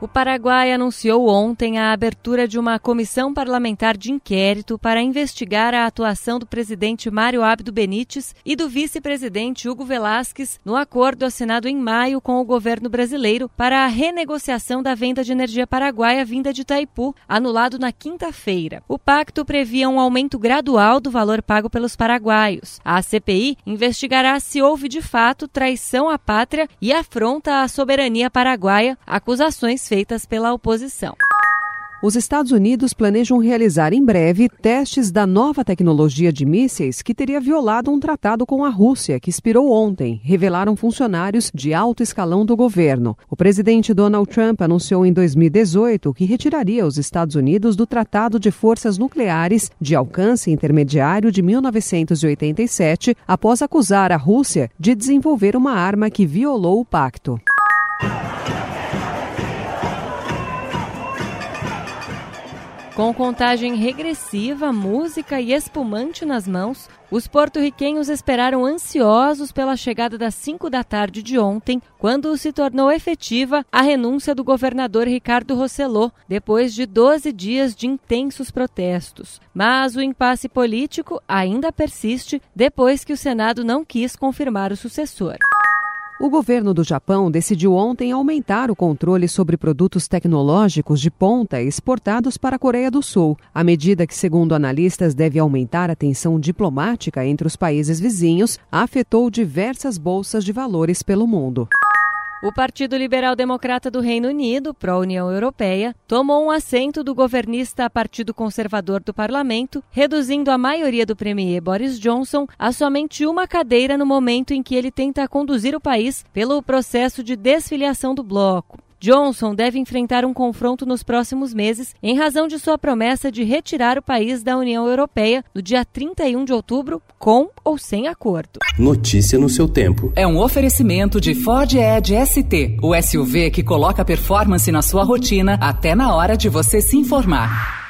O Paraguai anunciou ontem a abertura de uma comissão parlamentar de inquérito para investigar a atuação do presidente Mário Abdo Benítez e do vice-presidente Hugo Velasquez no acordo assinado em maio com o governo brasileiro para a renegociação da venda de energia paraguaia vinda de Itaipu, anulado na quinta-feira. O pacto previa um aumento gradual do valor pago pelos paraguaios. A CPI investigará se houve de fato traição à pátria e afronta à soberania paraguaia, acusações feitas pela oposição. Os Estados Unidos planejam realizar em breve testes da nova tecnologia de mísseis que teria violado um tratado com a Rússia, que expirou ontem, revelaram funcionários de alto escalão do governo. O presidente Donald Trump anunciou em 2018 que retiraria os Estados Unidos do Tratado de Forças Nucleares de alcance intermediário de 1987, após acusar a Rússia de desenvolver uma arma que violou o pacto. Com contagem regressiva, música e espumante nas mãos, os porto-riquenhos esperaram ansiosos pela chegada das 5 da tarde de ontem, quando se tornou efetiva a renúncia do governador Ricardo Rosselot, depois de 12 dias de intensos protestos. Mas o impasse político ainda persiste depois que o Senado não quis confirmar o sucessor. O governo do Japão decidiu ontem aumentar o controle sobre produtos tecnológicos de ponta exportados para a Coreia do Sul. A medida, que, segundo analistas, deve aumentar a tensão diplomática entre os países vizinhos, afetou diversas bolsas de valores pelo mundo. O Partido Liberal Democrata do Reino Unido, pró-União Europeia, tomou um assento do governista Partido Conservador do Parlamento, reduzindo a maioria do premier Boris Johnson a somente uma cadeira no momento em que ele tenta conduzir o país pelo processo de desfiliação do bloco. Johnson deve enfrentar um confronto nos próximos meses em razão de sua promessa de retirar o país da União Europeia no dia 31 de outubro, com ou sem acordo. Notícia no seu tempo. É um oferecimento de Ford Edge ST, o SUV que coloca performance na sua rotina até na hora de você se informar.